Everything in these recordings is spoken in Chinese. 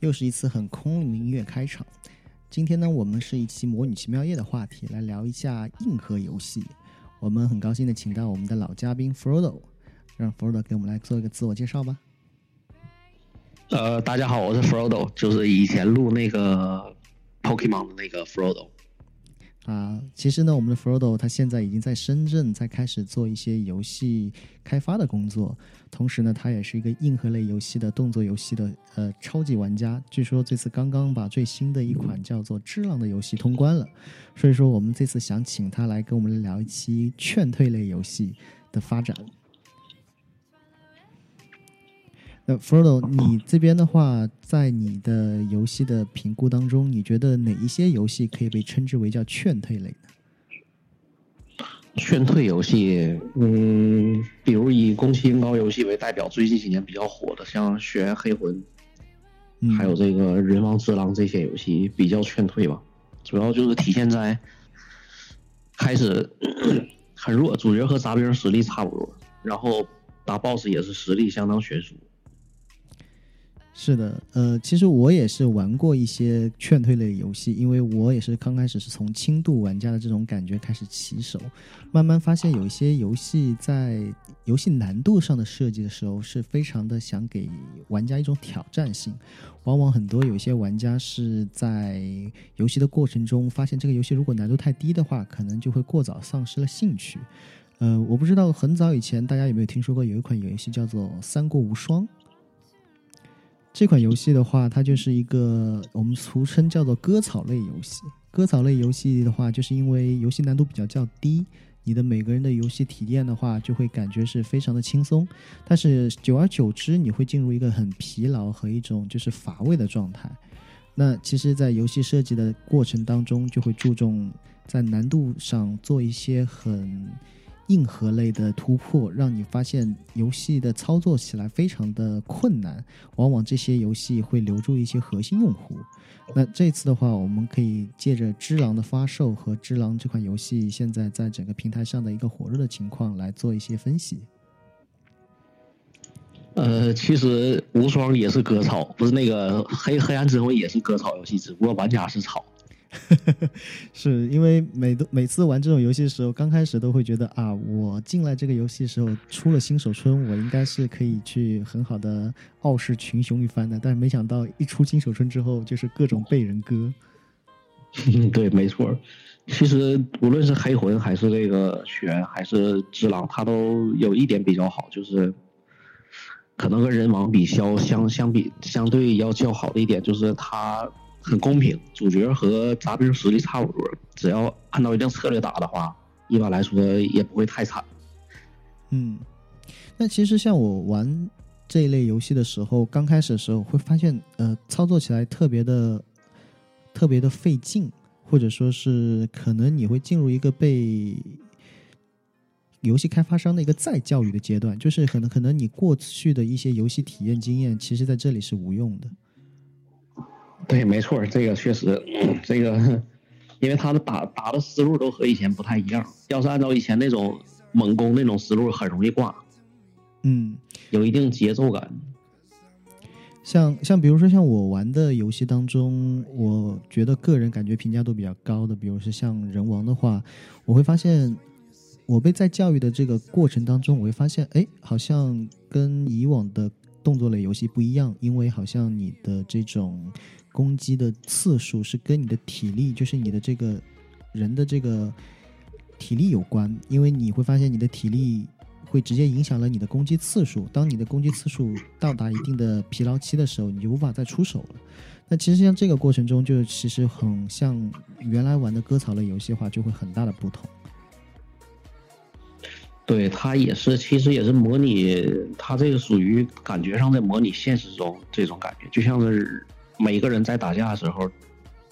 又是一次很空灵的音乐开场。今天呢，我们是一期魔女奇妙夜的话题，来聊一下硬核游戏。我们很高兴的请到我们的老嘉宾 Frodo，让 Frodo 给我们来做一个自我介绍吧。呃，大家好，我是 Frodo，就是以前录那个 Pokemon 的那个 Frodo。啊，其实呢，我们的 Frodo 他现在已经在深圳在开始做一些游戏开发的工作，同时呢，他也是一个硬核类游戏的动作游戏的呃超级玩家。据说这次刚刚把最新的一款叫做《智浪》的游戏通关了，所以说我们这次想请他来跟我们聊一期劝退类游戏的发展。那 Frodo，你这边的话，在你的游戏的评估当中，你觉得哪一些游戏可以被称之为叫劝退类呢？劝退游戏，嗯，比如以宫崎英高游戏为代表，最近几年比较火的，像《血缘黑魂》，还有这个《人王之狼》这些游戏比较劝退吧。主要就是体现在开始很弱，主角和杂兵实力差不多，然后打 BOSS 也是实力相当悬殊。是的，呃，其实我也是玩过一些劝退类游戏，因为我也是刚开始是从轻度玩家的这种感觉开始起手，慢慢发现有一些游戏在游戏难度上的设计的时候是非常的想给玩家一种挑战性，往往很多有一些玩家是在游戏的过程中发现这个游戏如果难度太低的话，可能就会过早丧失了兴趣。呃，我不知道很早以前大家有没有听说过有一款游戏叫做《三国无双》。这款游戏的话，它就是一个我们俗称叫做割草类游戏。割草类游戏的话，就是因为游戏难度比较较低，你的每个人的游戏体验的话，就会感觉是非常的轻松。但是久而久之，你会进入一个很疲劳和一种就是乏味的状态。那其实，在游戏设计的过程当中，就会注重在难度上做一些很。硬核类的突破，让你发现游戏的操作起来非常的困难，往往这些游戏会留住一些核心用户。那这次的话，我们可以借着《只狼》的发售和《只狼》这款游戏现在在整个平台上的一个火热的情况来做一些分析。呃，其实无双也是割草，不是那个黑黑暗之魂也是割草游戏，只不过玩家是草。是因为每都每次玩这种游戏的时候，刚开始都会觉得啊，我进来这个游戏的时候出了新手村，我应该是可以去很好的傲视群雄一番的。但是没想到一出新手村之后，就是各种被人割。对，没错。其实无论是黑魂还是这个玄还是只狼，它都有一点比较好，就是可能跟人王比较相相比相对要较好的一点，就是它。很公平，主角和杂兵实力差不多，只要按照一定策略打的话，一般来说也不会太惨。嗯，那其实像我玩这一类游戏的时候，刚开始的时候会发现，呃，操作起来特别的、特别的费劲，或者说是可能你会进入一个被游戏开发商的一个再教育的阶段，就是可能可能你过去的一些游戏体验经验，其实在这里是无用的。对，没错，这个确实，这个，因为他的打打的思路都和以前不太一样。要是按照以前那种猛攻那种思路，很容易挂。嗯，有一定节奏感。像像比如说像我玩的游戏当中，我觉得个人感觉评价都比较高的，比如说像人王的话，我会发现我被在教育的这个过程当中，我会发现，哎，好像跟以往的动作类游戏不一样，因为好像你的这种。攻击的次数是跟你的体力，就是你的这个人的这个体力有关，因为你会发现你的体力会直接影响了你的攻击次数。当你的攻击次数到达一定的疲劳期的时候，你就无法再出手了。那其实像这个过程中，就其实很像原来玩的割草类游戏的话，就会很大的不同。对，它也是，其实也是模拟，它这个属于感觉上在模拟现实中这种感觉，就像是。每个人在打架的时候，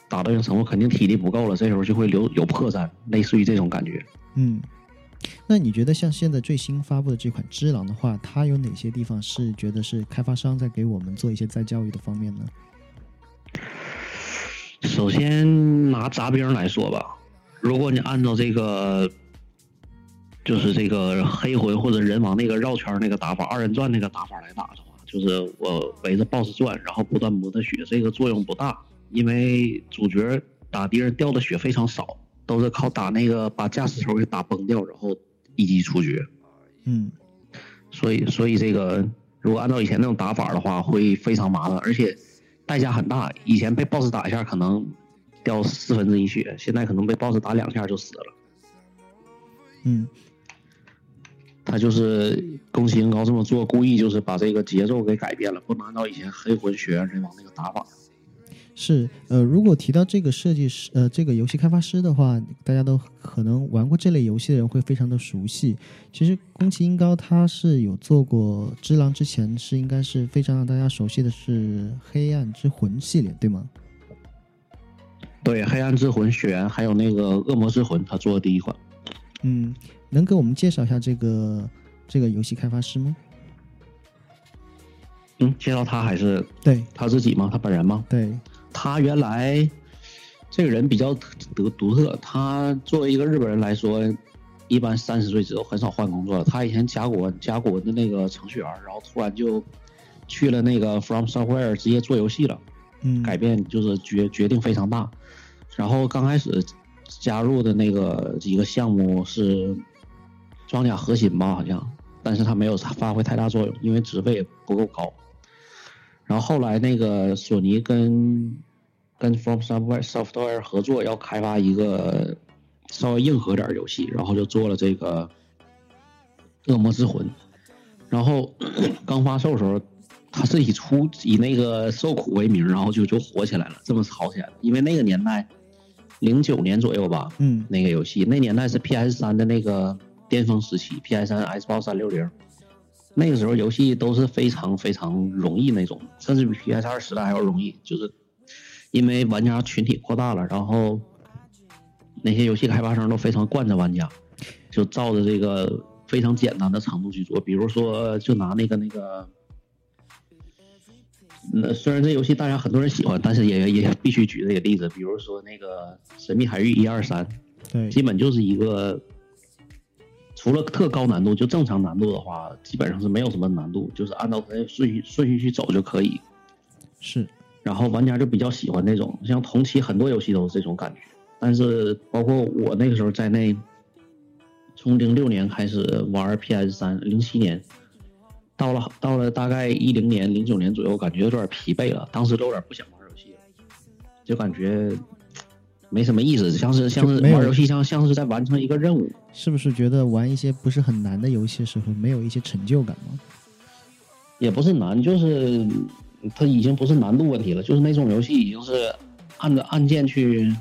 打到一定程度，肯定体力不够了，这时候就会留有破绽，类似于这种感觉。嗯，那你觉得像现在最新发布的这款《只狼》的话，它有哪些地方是觉得是开发商在给我们做一些再教育的方面呢？首先拿杂兵来说吧，如果你按照这个，就是这个黑魂或者人王那个绕圈那个打法，二人转那个打法来打的话。就是我围着 BOSS 转，然后不断磨他血，这个作用不大，因为主角打敌人掉的血非常少，都是靠打那个把驾驶头给打崩掉，然后一击出局。嗯，所以所以这个如果按照以前那种打法的话，会非常麻烦，而且代价很大。以前被 BOSS 打一下可能掉四分之一血，现在可能被 BOSS 打两下就死了。嗯，他就是宫崎英高这么做，故意就是把这个节奏给改变了，不能按照以前黑魂学院人王那个打法。是，呃，如果提到这个设计师，呃，这个游戏开发师的话，大家都可能玩过这类游戏的人会非常的熟悉。其实宫崎英高他是有做过《只狼》之前是应该是非常让大家熟悉的是《黑暗之魂》系列，对吗？对，《黑暗之魂》血缘还有那个《恶魔之魂》，他做的第一款。嗯，能给我们介绍一下这个这个游戏开发师吗？嗯，介绍他还是对他自己吗？他本人吗？对。他原来这个人比较独独特。他作为一个日本人来说，一般三十岁之后很少换工作。他以前甲骨文甲骨文的那个程序员，然后突然就去了那个 From Software 直接做游戏了。嗯，改变就是决决定非常大。然后刚开始加入的那个几个项目是装甲核心吧，好像，但是他没有发挥太大作用，因为职位不够高。然后后来那个索尼跟跟 From Software Software 合作，要开发一个稍微硬核点游戏，然后就做了这个《恶魔之魂》。然后 刚发售的时候，他是以出以那个受苦为名，然后就就火起来了，这么炒起来了。因为那个年代，零九年左右吧，嗯，那个游戏那年代是 PS 三的那个巅峰时期，PS 三、Xbox 三六零。那个时候游戏都是非常非常容易那种，甚至比 PS 二时代还要容易，就是因为玩家群体扩大了，然后那些游戏开发商都非常惯着玩家，就照着这个非常简单的程度去做。比如说，就拿那个那个，那虽然这游戏大家很多人喜欢，但是也也必须举这个例子。比如说那个《神秘海域》一二三，对，基本就是一个。除了特高难度，就正常难度的话，基本上是没有什么难度，就是按照它的顺序顺序去走就可以。是，然后玩家就比较喜欢那种，像同期很多游戏都是这种感觉。但是包括我那个时候在内，从零六年开始玩 PS 三，零七年到了到了大概一零年、零九年左右，感觉有点疲惫了，当时都有点不想玩游戏了，就感觉。没什么意思，像是像是玩游戏，像像是在完成一个任务。是不是觉得玩一些不是很难的游戏时候没有一些成就感吗？也不是难，就是它已经不是难度问题了，就是那种游戏已经是按着按键去，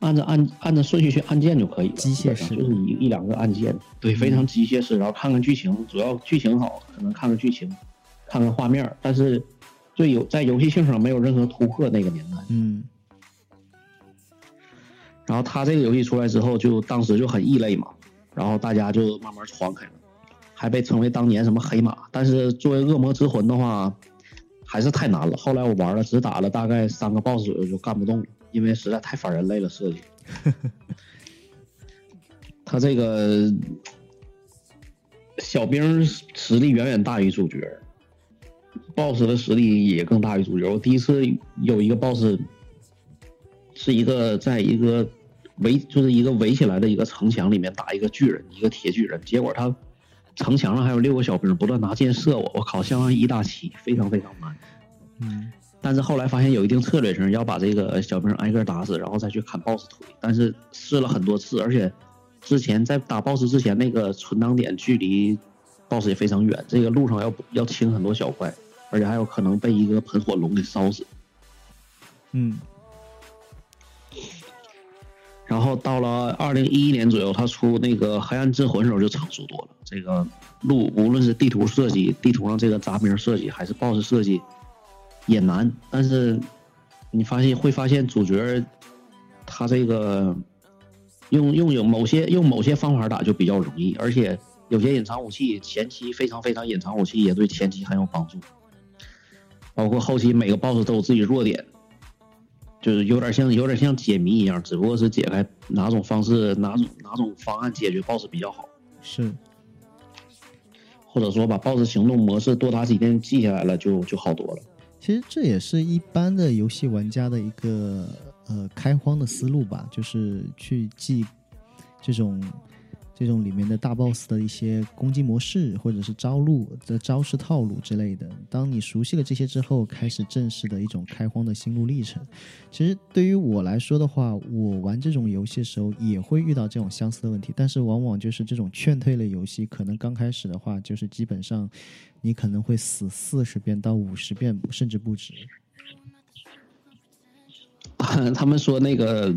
按着按按着顺序去按键就可以了。机械式就是一一两个按键，对，非常机械式。然后看看剧情，主要剧情好，可能看看剧情，看看画面，但是对有在游戏性上没有任何突破。那个年代，嗯。然后他这个游戏出来之后，就当时就很异类嘛，然后大家就慢慢传开了，还被称为当年什么黑马。但是作为恶魔之魂的话，还是太难了。后来我玩了，只打了大概三个 BOSS 左右就干不动了，因为实在太反人类了设计。他这个小兵实力远远大于主角，BOSS 的实力也更大于主角。我第一次有一个 BOSS 是一个在一个。围就是一个围起来的一个城墙里面打一个巨人，一个铁巨人。结果他城墙上还有六个小兵不断拿箭射我，我靠，相当于一大七，非常非常难。嗯，但是后来发现有一定策略性，要把这个小兵挨个打死，然后再去砍 BOSS 腿。但是试了很多次，而且之前在打 BOSS 之前，那个存档点距离 BOSS 也非常远，这个路上要要清很多小怪，而且还有可能被一个喷火龙给烧死。嗯。然后到了二零一一年左右，他出那个《黑暗之魂》时候就成熟多了。这个路无论是地图设计、地图上这个杂兵设计，还是 BOSS 设计，也难。但是你发现会发现主角他这个用用有某些用某些方法打就比较容易，而且有些隐藏武器前期非常非常隐藏武器也对前期很有帮助，包括后期每个 BOSS 都有自己弱点。就是有点像有点像解谜一样，只不过是解开哪种方式哪种哪种方案解决 BOSS 比较好。是，或者说把 BOSS 行动模式多打几遍记下来了，就就好多了。其实这也是一般的游戏玩家的一个呃开荒的思路吧，就是去记这种。这种里面的大 boss 的一些攻击模式，或者是招路的招式套路之类的，当你熟悉了这些之后，开始正式的一种开荒的心路历程。其实对于我来说的话，我玩这种游戏的时候也会遇到这种相似的问题，但是往往就是这种劝退类游戏，可能刚开始的话，就是基本上你可能会死四十遍到五十遍，甚至不止。他们说那个。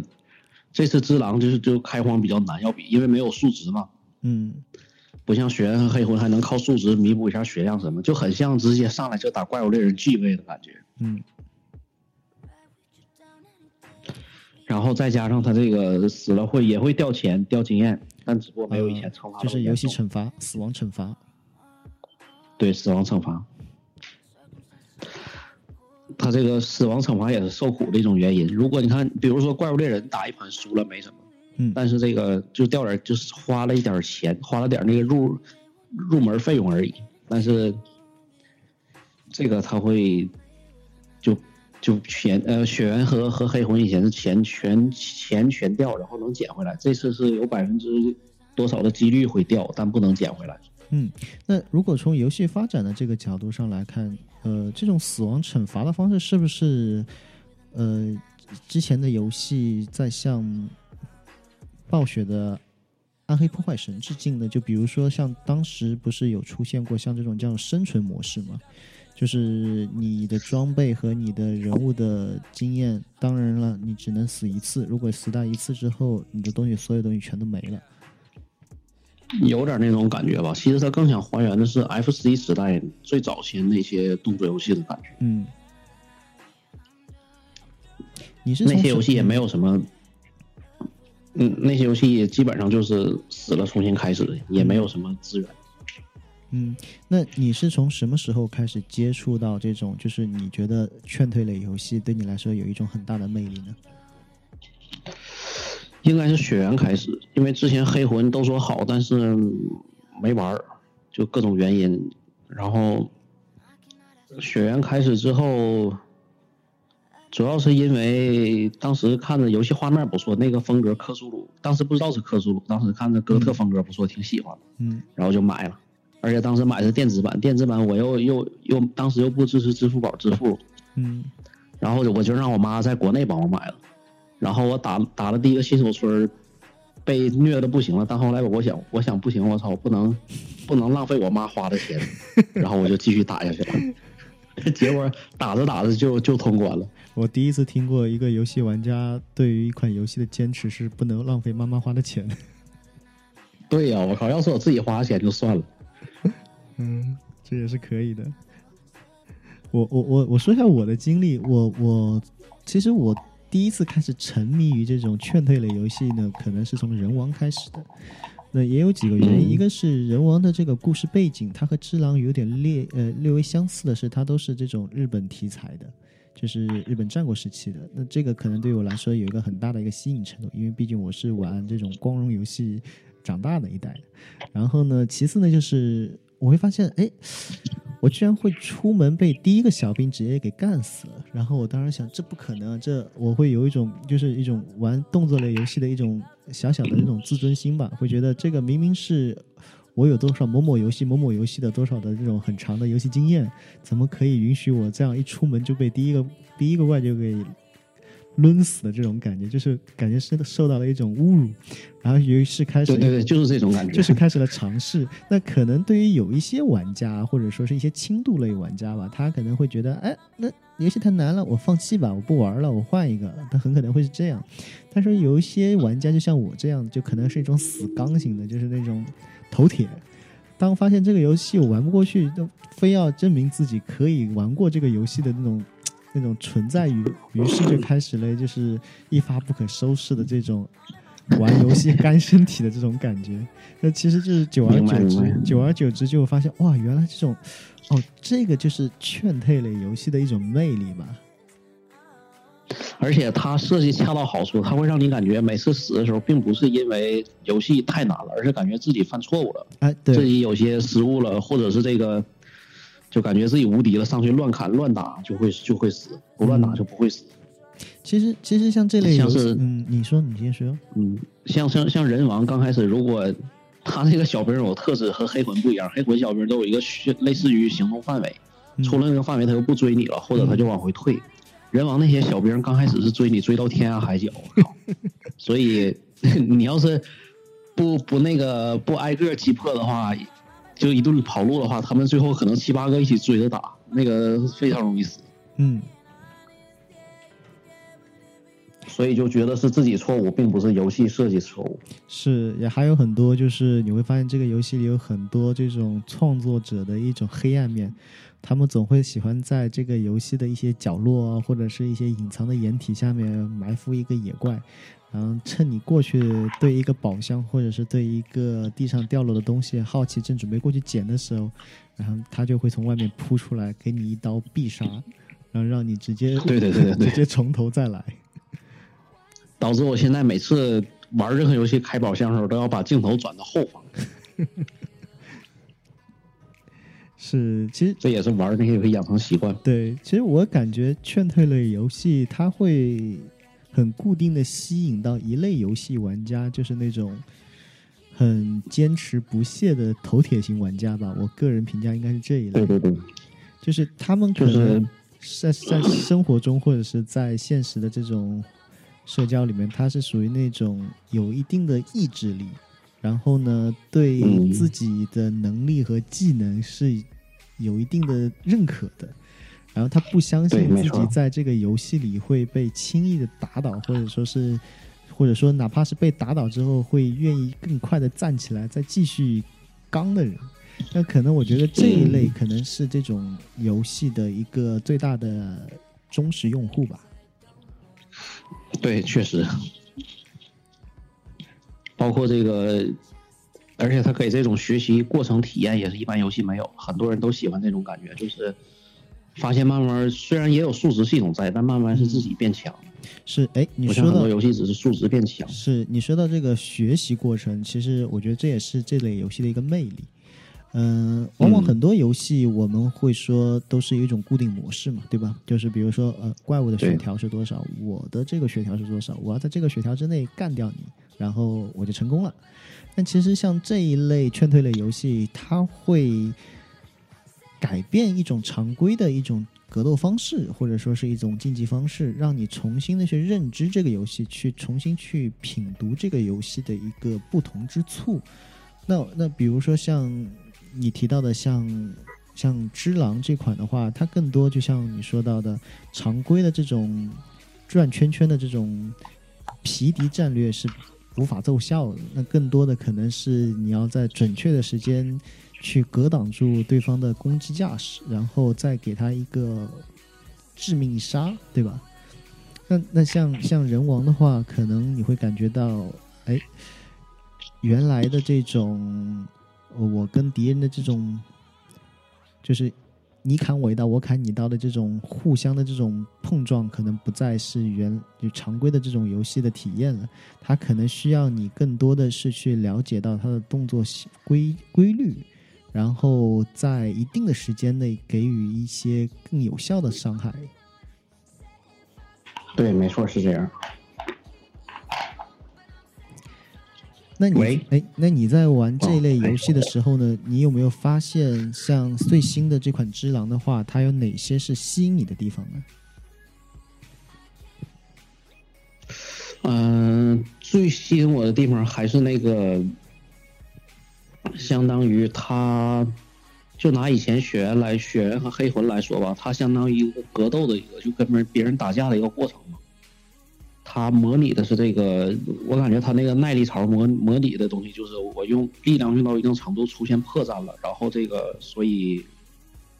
这次只狼就是就开荒比较难，要比因为没有数值嘛，嗯，不像血和黑魂还能靠数值弥补一下血量什么，就很像直接上来就打怪物猎人继位的感觉，嗯，然后再加上他这个死了会也会掉钱掉经验，但只不过没有以前惩罚，就是游戏惩罚死亡惩罚，对死亡惩罚。他这个死亡惩罚也是受苦的一种原因。如果你看，比如说怪物猎人打一盘输了没什么，嗯，但是这个就掉点，就是花了一点钱，花了点那个入入门费用而已。但是这个他会就就钱呃血缘和和黑魂以前是钱全钱全掉，然后能捡回来。这次是有百分之多少的几率会掉，但不能捡回来。嗯，那如果从游戏发展的这个角度上来看，呃，这种死亡惩罚的方式是不是，呃，之前的游戏在向暴雪的《暗黑破坏神》致敬的？就比如说，像当时不是有出现过像这种叫生存模式吗？就是你的装备和你的人物的经验，当然了，你只能死一次。如果死掉一次之后，你的东西所有东西全都没了。有点那种感觉吧，其实他更想还原的是 FC 时代最早期那些动作游戏的感觉。嗯，你是那些游戏也没有什么，嗯，那些游戏也基本上就是死了重新开始，也没有什么资源。嗯，那你是从什么时候开始接触到这种，就是你觉得劝退类游戏对你来说有一种很大的魅力呢？应该是血缘开始，因为之前黑魂都说好，但是没玩儿，就各种原因。然后血缘开始之后，主要是因为当时看着游戏画面不错，那个风格克苏鲁，当时不知道是克苏鲁，当时看着哥特风格不错，挺喜欢的。嗯，然后就买了，而且当时买的是电子版，电子版我又又又当时又不支持支付宝支付，嗯，然后我就让我妈在国内帮我买了。然后我打打了第一个新手村，被虐的不行了。但后来我想，我想不行，我操，不能不能浪费我妈花的钱。然后我就继续打下去了。结果打着打着就就通关了。我第一次听过一个游戏玩家对于一款游戏的坚持是不能浪费妈妈花的钱。对呀，我靠！要是我自己花的钱就算了。嗯，这也是可以的。我我我我说一下我的经历。我我其实我。第一次开始沉迷于这种劝退类游戏呢，可能是从人王开始的。那也有几个原因，一个是人王的这个故事背景，它和只狼有点略呃略微相似的是，它都是这种日本题材的，就是日本战国时期的。那这个可能对我来说有一个很大的一个吸引程度，因为毕竟我是玩这种光荣游戏长大的一代。然后呢，其次呢，就是我会发现，哎。我居然会出门被第一个小兵直接给干死了，然后我当时想，这不可能，这我会有一种就是一种玩动作类游戏的一种小小的那种自尊心吧，会觉得这个明明是我有多少某某游戏某某游戏的多少的这种很长的游戏经验，怎么可以允许我这样一出门就被第一个第一个怪就给。抡死的这种感觉，就是感觉是受到了一种侮辱，然后于是开始，对对对，就是这种感觉，就是开始了尝试。那可能对于有一些玩家，或者说是一些轻度类玩家吧，他可能会觉得，哎，那游戏太难了，我放弃吧，我不玩了，我换一个。他很可能会是这样。但是有一些玩家，就像我这样，就可能是一种死刚型的，就是那种头铁。当发现这个游戏我玩不过去，就非要证明自己可以玩过这个游戏的那种。那种存在于，于是就开始了，就是一发不可收拾的这种玩游戏 干身体的这种感觉。那其实就是久而久之，久而久之就发现，哇，原来这种，哦，这个就是劝退类游戏的一种魅力吧。而且它设计恰到好处，它会让你感觉每次死的时候，并不是因为游戏太难了，而是感觉自己犯错误了，哎，自，己有些失误了，或者是这个就感觉自己无敌了，上去乱砍乱打就会就会死，不乱打就不会死。其实其实像这类像是，嗯，你说你先说，嗯，像像像人王刚开始，如果 他那个小兵有特质和黑魂不一样，黑魂小兵都有一个类似于行动范围，嗯出了那个范围他就不追你了，或者他就往回退。人王那些小兵刚开始是追你追到天涯海角，我靠！所以 你要是不不那个不挨个击破的话，就一顿跑路的话，他们最后可能七八个一起追着打，那个非常容易死。嗯，所以就觉得是自己错误，并不是游戏设计错误。是，也还有很多，就是你会发现这个游戏里有很多这种创作者的一种黑暗面，他们总会喜欢在这个游戏的一些角落啊，或者是一些隐藏的掩体下面埋伏一个野怪，然后趁你过去对一个宝箱或者是对一个地上掉落的东西好奇，正准备过去捡的时候，然后他就会从外面扑出来，给你一刀必杀，然后让你直接对对对直接从头再来。导致我现在每次玩任何游戏开宝箱的时候，都要把镜头转到后方。是，其实这也是玩那些养成习惯。对，其实我感觉劝退类游戏它会很固定的吸引到一类游戏玩家，就是那种很坚持不懈的头铁型玩家吧。我个人评价应该是这一类，对对对，就是他们可能在在生活中或者是在现实的这种社交里面，他是属于那种有一定的意志力，然后呢，对嗯自己的能力和技能是有一定的认可的。然后他不相信自己在这个游戏里会被轻易的打倒，或者说是，或者说哪怕是被打倒之后，会愿意更快的站起来再继续刚的人。那可能我觉得这一类可能是这种游戏的一个最大的忠实用户吧。对，确实，包括这个，而且他给这种学习过程体验也是一般游戏没有，很多人都喜欢这种感觉，就是发现慢慢虽然也有数值系统在，但慢慢是自己变强，是，哎，你说到多游戏只是数值变强。是你说到这个学习过程，其实我觉得这也是这类游戏的一个魅力。嗯、往往嗯很多游戏我们会说都是一种固定模式嘛，对吧？就是比如说，呃，怪物的血条是多少，我的这个血条是多少，我要在这个血条之内干掉你，然后我就成功了。但其实像这一类劝退类游戏，它会改变一种常规的一种格斗方式，或者说是一种竞技方式，让你重新的去认知这个游戏，去重新去品读这个游戏的一个不同之处。那那比如说像你提到的像像《只狼》这款的话，它更多就像你说到的常规的这种转圈圈的这种皮敌战略是无法奏效的。那更多的可能是你要在准确的时间去格挡住对方的攻击架势，然后再给他一个致命杀，对吧？那那像像人王的话，可能你会感觉到，哎，原来的这种我跟敌人的这种，就是你砍我一刀，我砍你一刀的这种互相的这种碰撞，可能不再是原就常规的这种游戏的体验了。它可能需要你更多的是去了解到它的动作规规律，然后在一定的时间内给予一些更有效的伤害。对，没错，是这样。那你哎，那你在玩这一类游戏的时候呢，你有没有发现，像最新的这款《只狼》的话，它有哪些是吸引你的地方呢？嗯、最吸引我的地方还是那个，相当于他，就拿以前血缘来血缘和黑魂来说吧，它相当于一个格斗的一个，就跟别人别人打架的一个过程嘛。它模拟的是这个，我感觉它那个耐力槽模模拟的东西，就是我用力量用到一定程度出现破绽了，然后这个所以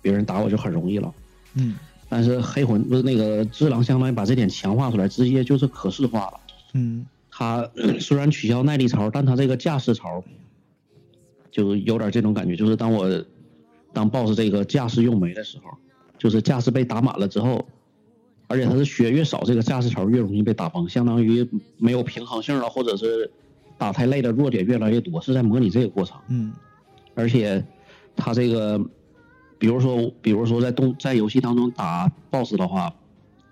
别人打我就很容易了。嗯但是黑魂不是那个只狼，相当于把这点强化出来，直接就是可视化了。嗯它虽然取消耐力槽，但它这个架势槽，就有点这种感觉，就是当我当 BOSS 这个架势用没的时候，就是架势被打满了之后，而且他是血越少，这个架势槽越容易被打崩，相当于没有平衡性了，或者是打太累的，弱点越来越多，是在模拟这个过程。嗯，而且他这个，比如说，比如说在动在游戏当中打 BOSS 的话，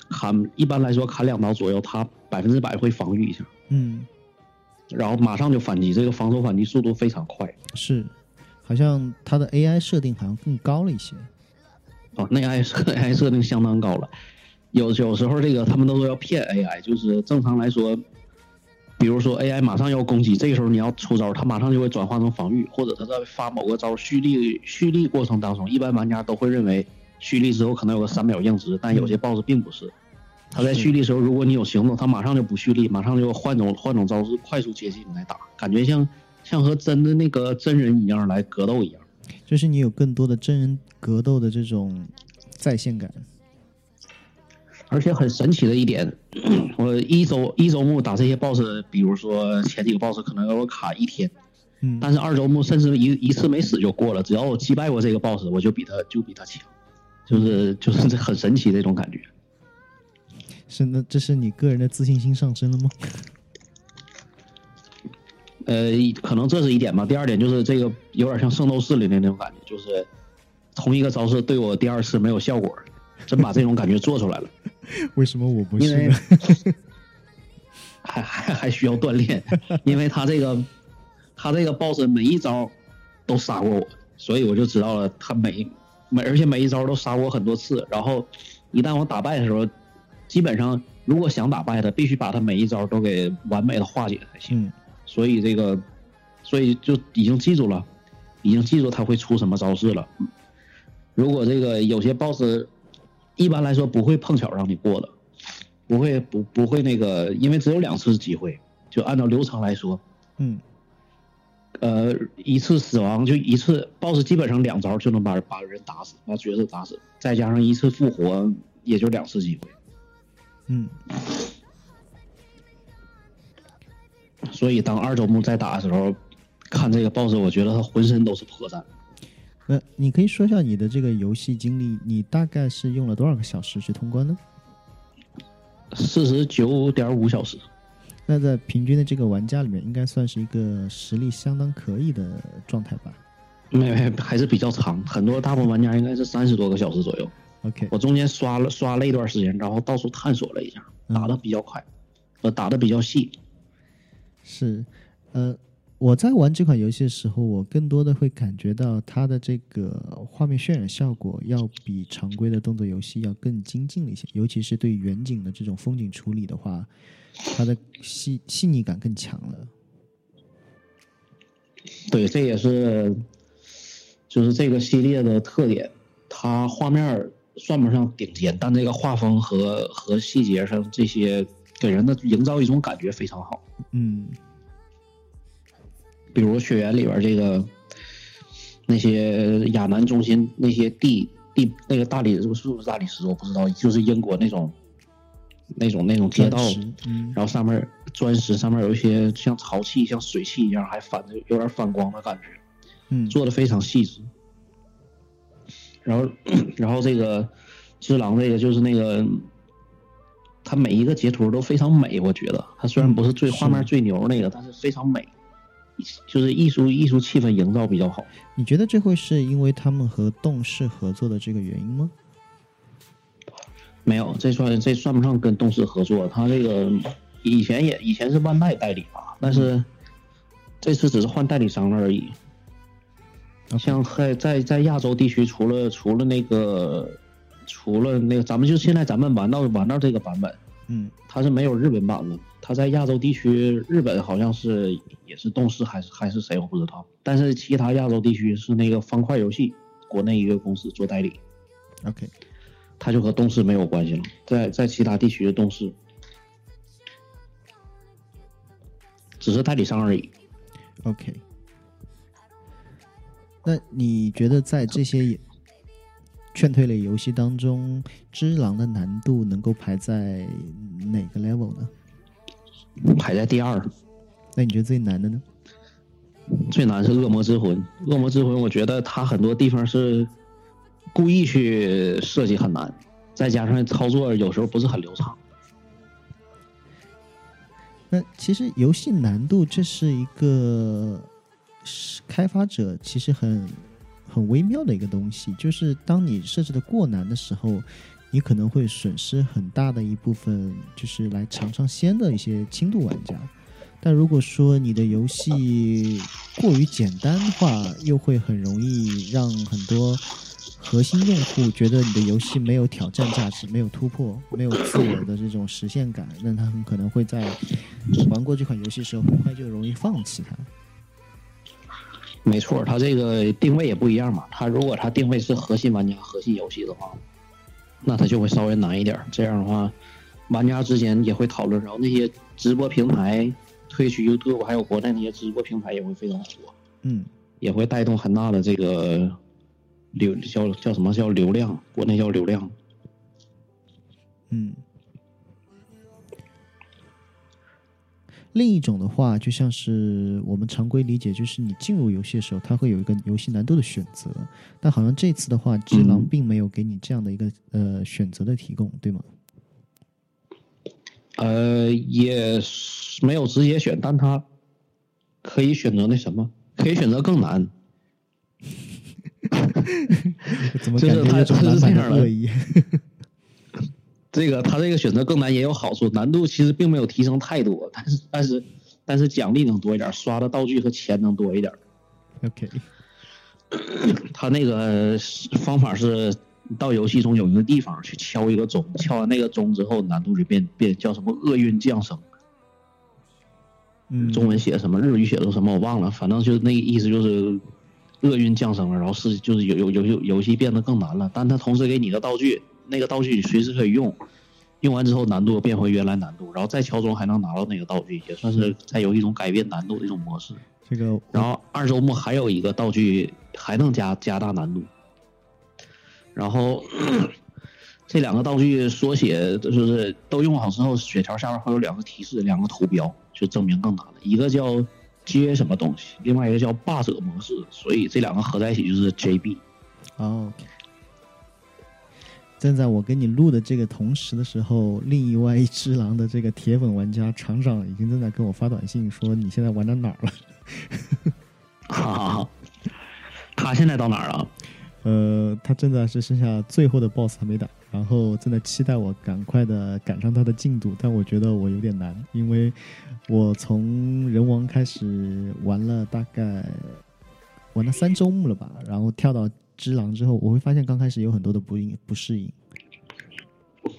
砍一般来说砍两刀左右，他百分之百会防御一下，嗯，然后马上就反击，这个防守反击速度非常快。是，好像它的 AI 设定好像更高了一些。哦，那 AI 设 AI 设定相当高了，有有时候这个他们都说要骗 AI，就是正常来说，比如说 AI 马上要攻击，这个时候你要出招，它马上就会转化成防御，或者它在发某个招蓄力蓄力过程当中，一般玩家都会认为蓄力之后可能有个三秒硬直，但有些 BOSS 并不是，他在蓄力时候，如果你有行动，他马上就不蓄力，马上就换种换种招式，快速接近来打，感觉像像和真的那个真人一样来格斗一样。就是你有更多的真人格斗的这种在线感，而且很神奇的一点，我一周一周目打这些 BOSS，比如说前几个 BOSS 可能要我卡一天，嗯，但是二周目甚至一一次没死就过了，只要我击败过这个 BOSS，我就比他就比他强，就是就是这很神奇的一种感觉。是那这是你个人的自信心上升了吗？呃，可能这是一点吧。第二点就是这个有点像圣斗士里的那种感觉，就是同一个招式对我第二次没有效果，真把这种感觉做出来了。为什么我不是呢？还还还需要锻炼，因为他这个他这个 boss 每一招都杀过我，所以我就知道了他每每而且每一招都杀过我很多次。然后一旦我打败的时候，基本上如果想打败他，必须把他每一招都给完美的化解才行。嗯所以这个，所以就已经记住了，已经记住他会出什么招式了。嗯如果这个有些 boss，一般来说不会碰巧让你过的，不会不不会那个，因为只有两次机会，就按照流程来说，嗯呃，一次死亡就一次 boss 基本上两招就能把把人打死，把角色打死，再加上一次复活，也就两次机会。嗯，所以当二周目再打的时候，看这个 boss，我觉得他浑身都是破绽。那你可以说一下你的这个游戏经历，你大概是用了多少个小时去通关呢？四十九点五小时，那在平均的这个玩家里面，应该算是一个实力相当可以的状态吧没没还是比较长，很多大部分玩家应该是三十多个小时左右。？OK，我中间刷了刷了一段时间，然后到处探索了一下，打的比较快，呃，打的比较细。是，呃，我在玩这款游戏的时候，我更多的会感觉到它的这个画面渲染效果要比常规的动作游戏要更精进了一些，尤其是对远景的这种风景处理的话，它的细细腻感更强了。对，这也是就是这个系列的特点，它画面算不上顶尖，但这个画风和和细节上这些给人的营造一种感觉非常好。嗯比如《血缘》里边这个那些亚南中心那些地地那个大理石是不是大理石我不知道，就是英国那种那种那种街道，嗯然后上面砖石上面有一些像潮气、像水汽一样，还反着有点反光的感觉，嗯做的非常细致。然后，然后这个只狼这个就是那个，他每一个截图都非常美，我觉得他虽然不是最嗯画面最牛那个，但是非常美，就是艺术艺术气氛营造比较好。你觉得这会是因为他们和动视合作的这个原因吗？没有，这算这算不上跟动视合作，他这个以前也以前是万代代理吧，但是这次只是换代理商了而已。像在在在亚洲地区，除了除了那个除了那个，咱们就现在咱们玩到玩到这个版本，嗯它是没有日本版的。它在亚洲地区，日本好像是也是动视还是还是谁我不知道，但是其他亚洲地区是那个方块游戏国内一个公司做代理，，OK，它就和动视没有关系了。在在其他地区的动视，只是代理商而已。OK，那你觉得在这些劝退类游戏当中，《只狼》的难度能够排在哪个 level 呢？排在第二，那你觉得最难的呢？最难是恶魔之魂。恶魔之魂，我觉得它很多地方是故意去设计很难，再加上操作有时候不是很流畅。那其实游戏难度这是一个是开发者其实很很微妙的一个东西，就是当你设置的过难的时候，你可能会损失很大的一部分，就是来尝尝鲜的一些轻度玩家。但如果说你的游戏过于简单的话，又会很容易让很多核心用户觉得你的游戏没有挑战价值、没有突破、没有自我的这种实现感，那他很可能会在玩过这款游戏的时候，很快就容易放弃它。没错，它这个定位也不一样嘛。它如果它定位是核心玩家、核心游戏的话，那它就会稍微难一点。这样的话，玩家之间也会讨论，然后那些直播平台。推去 YouTube，还有国内那些直播平台也会非常火，嗯，也会带动很大的这个流叫叫什么叫流量，国内叫流量，嗯。另一种的话，就像是我们常规理解，就是你进入游戏的时候，它会有一个游戏难度的选择，但好像这次的话，只狼并没有给你这样的一个呃选择的提供，对吗？呃，也没有直接选，但他可以选择那什么，可以选择更难。就是他是这样的。这个他这个选择更难也有好处，难度其实并没有提升太多，但是但是但是奖励能多一点，刷的道具和钱能多一点。OK，他那个方法是。到游戏中有一个地方去敲一个钟，敲完那个钟之后，难度就变变叫什么厄运降生。嗯，中文写什么，日语写的什么我忘了，反正就是那个意思，就是厄运降生了，然后是就是有有有游游戏变得更难了，但它同时给你个道具，那个道具你随时可以用，用完之后难度变回原来难度，然后再敲钟还能拿到那个道具，也算是在游戏中改变难度的一种模式。这个，然后二周末还有一个道具还能加加大难度。然后 这两个道具缩写就是都用好之后，血条下面会有两个提示，两个图标，就证明更难了。一个叫接什么东西，另外一个叫霸者模式，所以这两个合在一起就是 JB。哦。正在我跟你录的这个同时的时候，另一外一只狼的这个铁粉玩家厂长已经正在跟我发短信说：“你现在玩到哪儿了？”哈哈哈。他现在到哪儿了？呃，他正在是剩下最后的 BOSS 还没打，然后正在期待我赶快的赶上他的进度，但我觉得我有点难，因为我从人王开始玩了大概玩了三周目了吧，然后跳到只狼之后，我会发现刚开始有很多的不应不适应，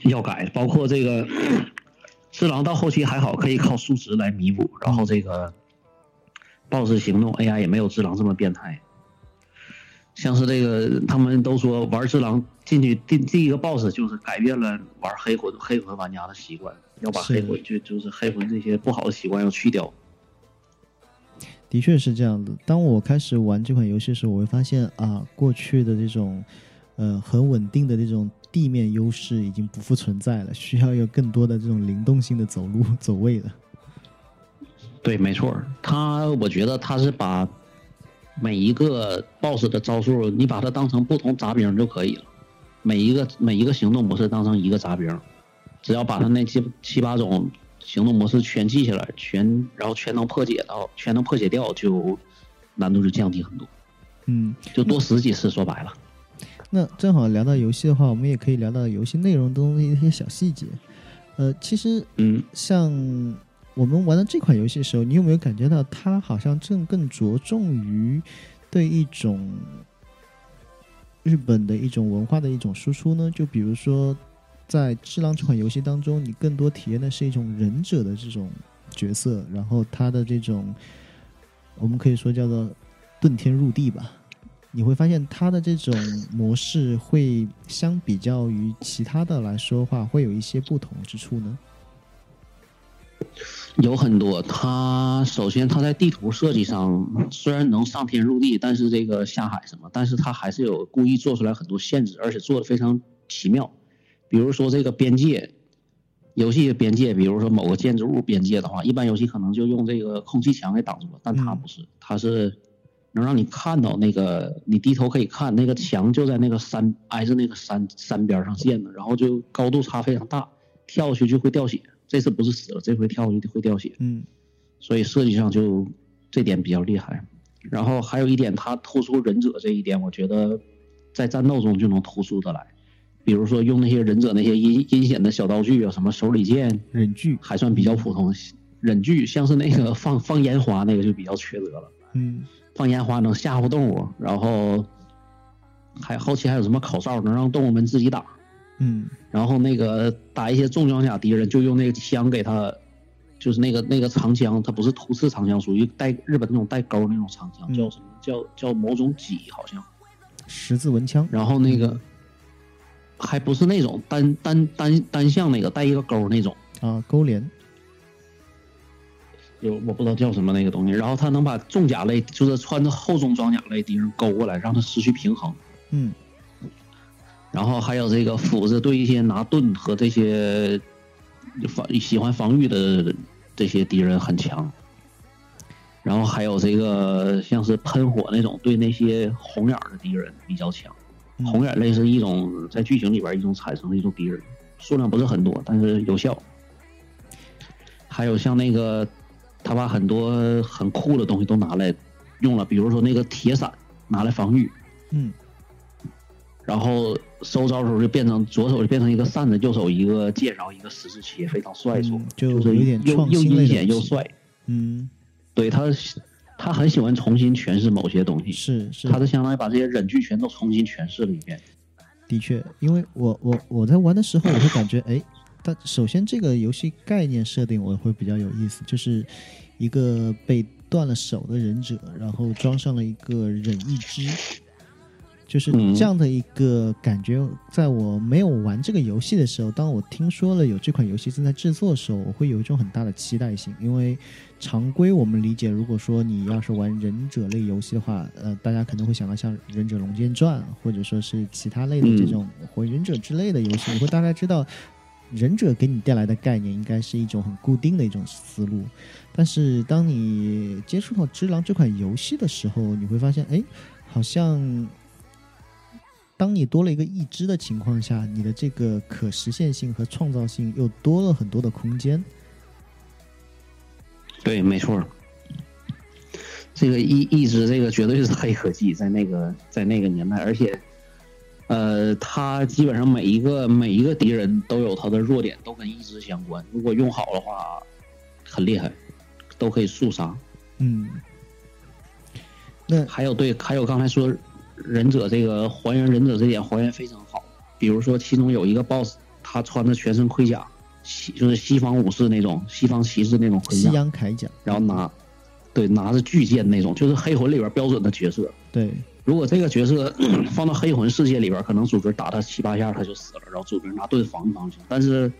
要改，包括这个只狼到后期还好，可以靠数值来弥补，然后这个 BOSS 行动 AI 也没有只狼这么变态。像是这个，他们都说玩只狼进去第第一个 boss 就是改变了玩黑魂黑魂玩家的习惯，要把黑魂就就是黑魂这些不好的习惯要去掉。的确是这样的。当我开始玩这款游戏的时候，我会发现啊，过去的这种呃很稳定的这种地面优势已经不复存在了，需要有更多的这种灵动性的走路 走位了。对，没错，他我觉得他是把。每一个 BOSS 的招数，你把它当成不同杂兵就可以了。每一个每一个行动模式当成一个杂兵，只要把它那七七八种行动模式全记下来，全然后全能破解到，全能破解掉，就难度就降低很多。嗯，就多死几次，说白了。那正好聊到游戏的话，我们也可以聊到游戏内容中的一些小细节。呃，其实，嗯，像。我们玩的这款游戏的时候，你有没有感觉到它好像正更着重于对一种日本的一种文化的一种输出呢？就比如说，在《智狼》这款游戏当中，你更多体验的是一种忍者的这种角色，然后他的这种我们可以说叫做遁天入地吧。你会发现他的这种模式会相比较于其他的来说话，会有一些不同之处呢？有很多，它首先它在地图设计上虽然能上天入地，但是这个下海什么，但是它还是有故意做出来很多限制，而且做的非常奇妙。比如说这个边界，游戏的边界，比如说某个建筑物边界的话，一般游戏可能就用这个空气墙给挡住了，但它不是，它是能让你看到那个，你低头可以看那个墙就在那个山挨着那个山山边上建的，然后就高度差非常大，跳下去就会掉血。这次不是死了，这回跳下去会掉血。嗯，所以设计上就这点比较厉害。然后还有一点，它突出忍者这一点，我觉得在战斗中就能突出的来。比如说用那些忍者那些阴阴险的小道具啊，什么手里剑、忍具，还算比较普通。忍具像是那个放 放烟花那个就比较缺德了。嗯，放烟花能吓唬动物，然后还后期还有什么口哨能让动物们自己打。嗯，然后那个打一些重装甲敌人，就用那个枪给他，就是那个那个长枪，它不是突刺长枪，属于带日本那种带钩那种长枪，叫什么叫叫某种戟好像。十字纹枪。然后那个还不是那种单单单单向那个带一个钩那种啊，钩镰。有我不知道叫什么那个东西，然后他能把重甲类，就是穿着厚重装甲类敌人勾过来，让他失去平衡。嗯。然后还有这个斧子对一些拿盾和这些防喜欢防御的这些敌人很强。然后还有这个像是喷火那种对那些红眼的敌人比较强。红眼类是一种在剧情里边一种产生的一种敌人，数量不是很多，但是有效。还有像那个。他把很多很酷的东西都拿来用了，比如说那个铁伞拿来防御，嗯，然后收招的时候就变成左手就变成一个扇子，右手一个剑，然后一个十字切，非常帅气，就是有点又又阴险又帅。嗯，对他，他很喜欢重新诠释某些东西，是是，他就相当于把这些忍具全都重新诠释了一遍。的确，因为我我我在玩的时候，我会感觉 哎。但首先，这个游戏概念设定我会比较有意思，就是一个被断了手的忍者，然后装上了一个忍一之，就是这样的一个感觉。在我没有玩这个游戏的时候，当我听说了有这款游戏正在制作的时候，我会有一种很大的期待性。因为常规我们理解，如果说你要是玩忍者类游戏的话，呃，大家可能会想到像《忍者龙剑传》或者说是其他类的这种火影忍者之类的游戏，你会大概知道。忍者给你带来的概念应该是一种很固定的一种思路，但是当你接触到《只狼》这款游戏的时候，你会发现，哎，好像当你多了一个义肢的情况下，你的这个可实现性和创造性又多了很多的空间。对，没错，这个义义肢这个绝对是黑科技，在那个在那个年代，而且。呃，他基本上每一个每一个敌人都有他的弱点，都跟一直相关。如果用好的话，很厉害，都可以速杀。嗯，那还有对，还有刚才说忍者这个还原忍者这点还原非常好。比如说，其中有一个 BOSS，他穿的全身盔甲，西就是西方武士那种，西方骑士那种盔甲，西洋铠甲，然后拿对拿着巨剑那种，就是黑魂里边标准的角色。对。如果这个角色 放到黑魂世界里边，可能主角打他七八下他就死了，然后主角拿盾防一防就行。但是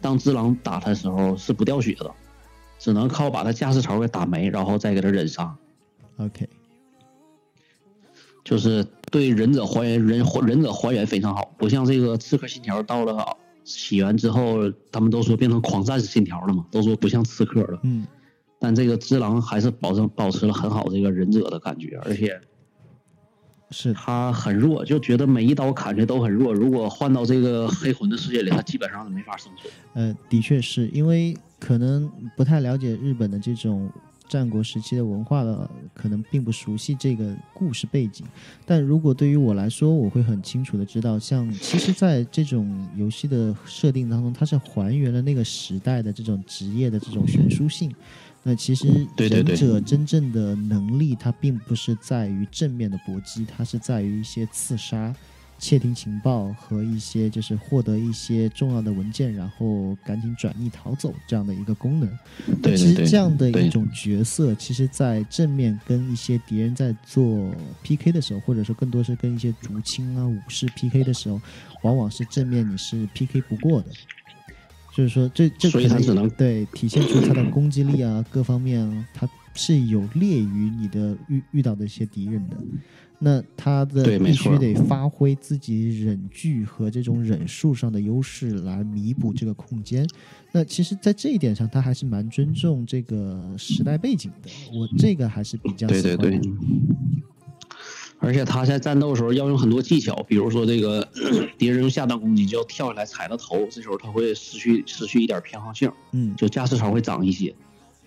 当只狼打他的时候是不掉血的，只能靠把他驾驶槽给打没，然后再给他忍杀。OK，就是对忍者还原忍忍者还原非常好，不像这个刺客信条到了起源之后，他们都说变成狂战士信条了嘛，都说不像刺客了。嗯，但这个只狼还是保证保持了很好这个忍者的感觉，而且。是他很弱，就觉得每一刀砍去都很弱。如果换到这个黑魂的世界里，他基本上是没法生存。呃，的确是因为可能不太了解日本的这种战国时期的文化的，可能并不熟悉这个故事背景。但如果对于我来说，我会很清楚的知道，像其实在这种游戏的设定当中，它是还原了那个时代的这种职业的这种悬殊性。那其实忍者真正的能力，它并不是在于正面的搏击，它是在于一些刺杀、窃听情报和一些就是获得一些重要的文件，然后赶紧转移逃走这样的一个功能。对其实这样的一种角色，其实在正面跟一些敌人在做 PK 的时候，或者说更多是跟一些竹青啊武士 PK 的时候，往往是正面你是 PK 不过的。就是说，这这所以他只能对体现出他的攻击力啊，各方面啊，他是有劣于你的遇遇到的一些敌人的。那他的必须得发挥自己忍具和这种忍术上的优势来弥补这个空间。那其实，在这一点上，他还是蛮尊重这个时代背景的。我这个还是比较对对对。而且他在战斗的时候要用很多技巧，比如说这个 敌人用下段攻击就要跳下来踩他头，这时候他会失去失去一点偏好性，嗯，就驾驶槽会长一些。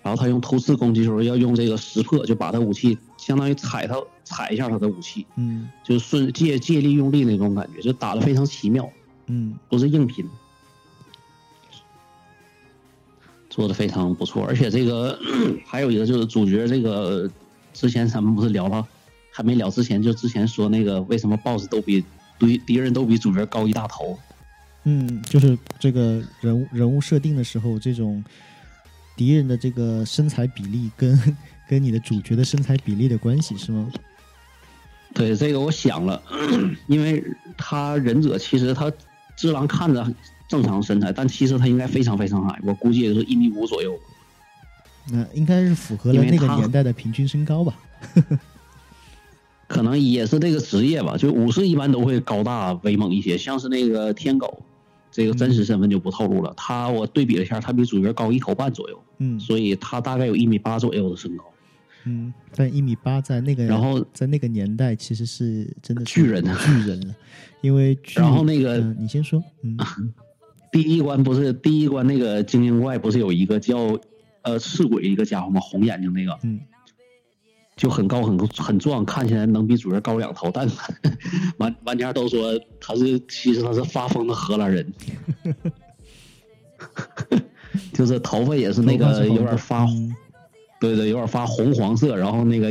然后他用突刺攻击的时候要用这个识破，就把他武器相当于踩他踩一下他的武器，嗯，就顺借借力用力那种感觉，就打的非常奇妙，嗯，不是硬拼，做的非常不错。而且这个 还有一个就是主角这个，之前咱们不是聊了，还没聊之前就之前说那个为什么 BOSS 都比敌敌人都比主角高一大头，嗯，就是这个人物人物设定的时候这种。敌人的这个身材比例跟跟你的主角的身材比例的关系是吗？对，这个我想了，因为他忍者其实他只狼看着正常身材，但其实他应该非常非常矮，我估计也就是一米五左右。那应该是符合了那个年代的平均身高吧？可能也是这个职业吧，就武士一般都会高大威猛一些，像是那个天狗。这个真实身份就不透露了。他我对比了一下，他比主角高一头半左右，嗯，所以他大概有一米八左右的身高，嗯，但一米八在那个然后在那个年代其实是真的巨人巨人了，因为 然后那个你先说，嗯，第一关不是第一关那个精英怪不是有一个叫呃赤鬼一个家伙吗？红眼睛那个，嗯。就很高很很壮，看起来能比主人高两头，但 玩玩家都说他是其实他是发疯的荷兰人，就是头发也是那个有点发，对对，有点发红黄色，然后那个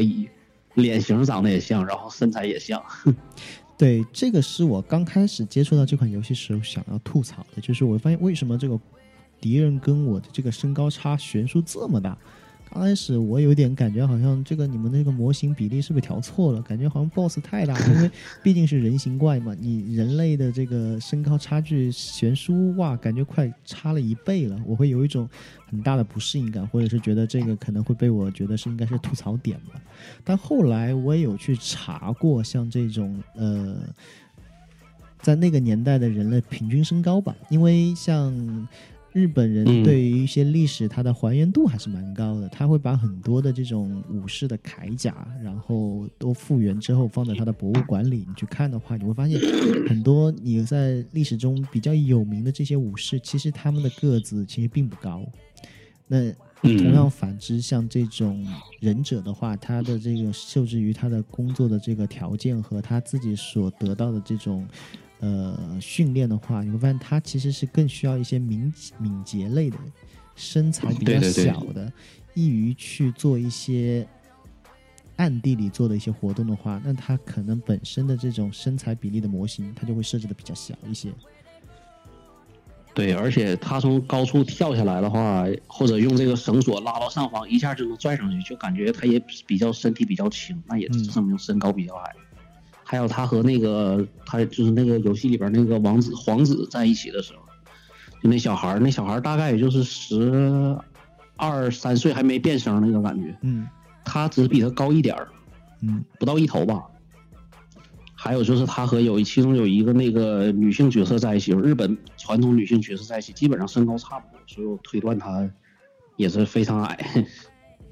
脸型长得也像，然后身材也像。对，这个是我刚开始接触到这款游戏时候想要吐槽的，就是我发现为什么这个敌人跟我的这个身高差悬殊这么大。刚开始我有点感觉，好像这个你们那个模型比例是不是调错了？感觉好像 BOSS 太大，因为 毕竟是人形怪嘛，你人类的这个身高差距悬殊哇，感觉快差了一倍了，我会有一种很大的不适应感，或者是觉得这个可能会被我觉得是应该是吐槽点吧。但后来我也有去查过，像这种呃，在那个年代的人类平均身高吧，因为像。日本人对于一些历史，它的还原度还是蛮高的。他会把很多的这种武士的铠甲，然后都复原之后放在他的博物馆里。你去看的话，你会发现 很多你在历史中比较有名的这些武士，其实他们的个子其实并不高。那同样反之，像这种忍者的话，他的这个受制于他的工作的这个条件和他自己所得到的这种。呃，训练的话，你会发现他其实是更需要一些敏敏捷类的，身材比较小的，易于去做一些暗地里做的一些活动的话，那他可能本身的这种身材比例的模型，他就会设置的比较小一些。对，而且他从高处跳下来的话，或者用这个绳索拉到上方，一下就能拽上去，就感觉他也比较身体比较轻，那也证明身高比较矮。还有他和那个他就是那个游戏里边那个王子皇子在一起的时候，就那小孩那小孩大概也就是十二三岁，还没变声那个感觉。嗯，他只是比他高一点儿，嗯，不到一头吧。还有就是他和有其中有一个那个女性角色在一起，日本传统女性角色在一起，基本上身高差不多，所以我推断他也是非常矮。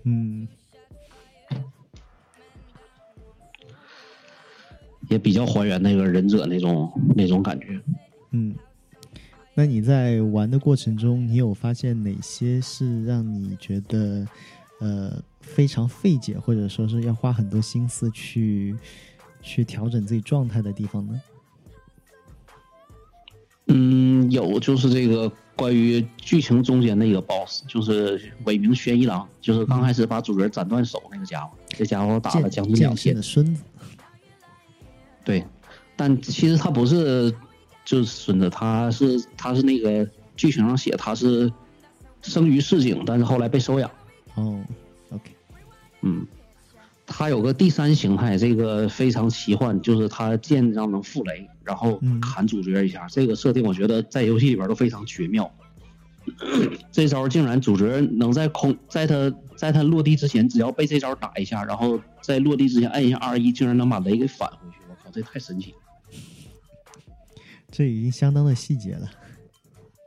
嗯。也比较还原那个忍者那种那种感觉。嗯，那你在玩的过程中，你有发现哪些是让你觉得呃非常费解，或者说是要花很多心思去去调整自己状态的地方呢？嗯，有，就是这个关于剧情中间那个 BOSS，就是伪名玄一郎，就是刚开始把主角斩断手那个家伙，这家伙打了将近两千的孙子。对，但其实他不是就是孙子，他是他是那个剧情上写他是生于市井，但是后来被收养。哦，OK，嗯，他有个第三形态，这个非常奇幻，就是他剑上能附雷，然后砍主角一下。这个设定我觉得在游戏里边都非常绝妙。这招竟然主角能在空，在他在他落地之前，只要被这招打一下，然后在落地之前按一下 R 一，竟然能把雷给返回去。这太神奇了，这已经相当的细节了。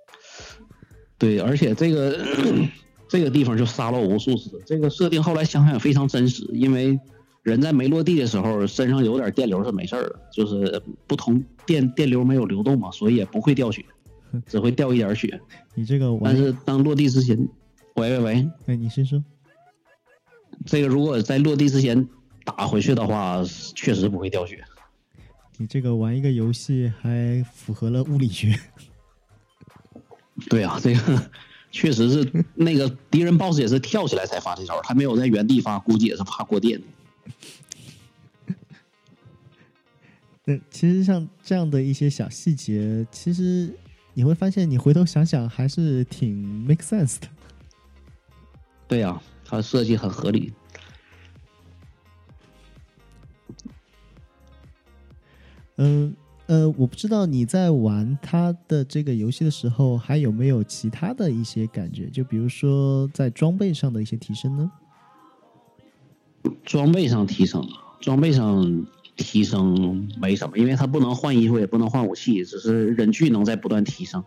对，而且这个这个地方就杀了无数次。这个设定后来想想也非常真实，因为人在没落地的时候，身上有点电流是没事儿的，就是不同电电流没有流动嘛，所以也不会掉血，只会掉一点血。你这个，但是当落地之前，喂喂喂，哎，你先说。这个如果在落地之前打回去的话，确实不会掉血。你这个玩一个游戏还符合了物理学。对啊，这个确实是 那个敌人 BOSS 也是跳起来才发这招，他没有在原地发，估计也是怕过电。那其实像这样的一些小细节，其实你会发现，你回头想想还是挺 make sense 的。对呀，它设计很合理。嗯呃，我不知道你在玩它的这个游戏的时候，还有没有其他的一些感觉？就比如说在装备上的一些提升呢？装备上提升，装备上提升没什么，因为它不能换衣服，也不能换武器，只是忍具能在不断提升。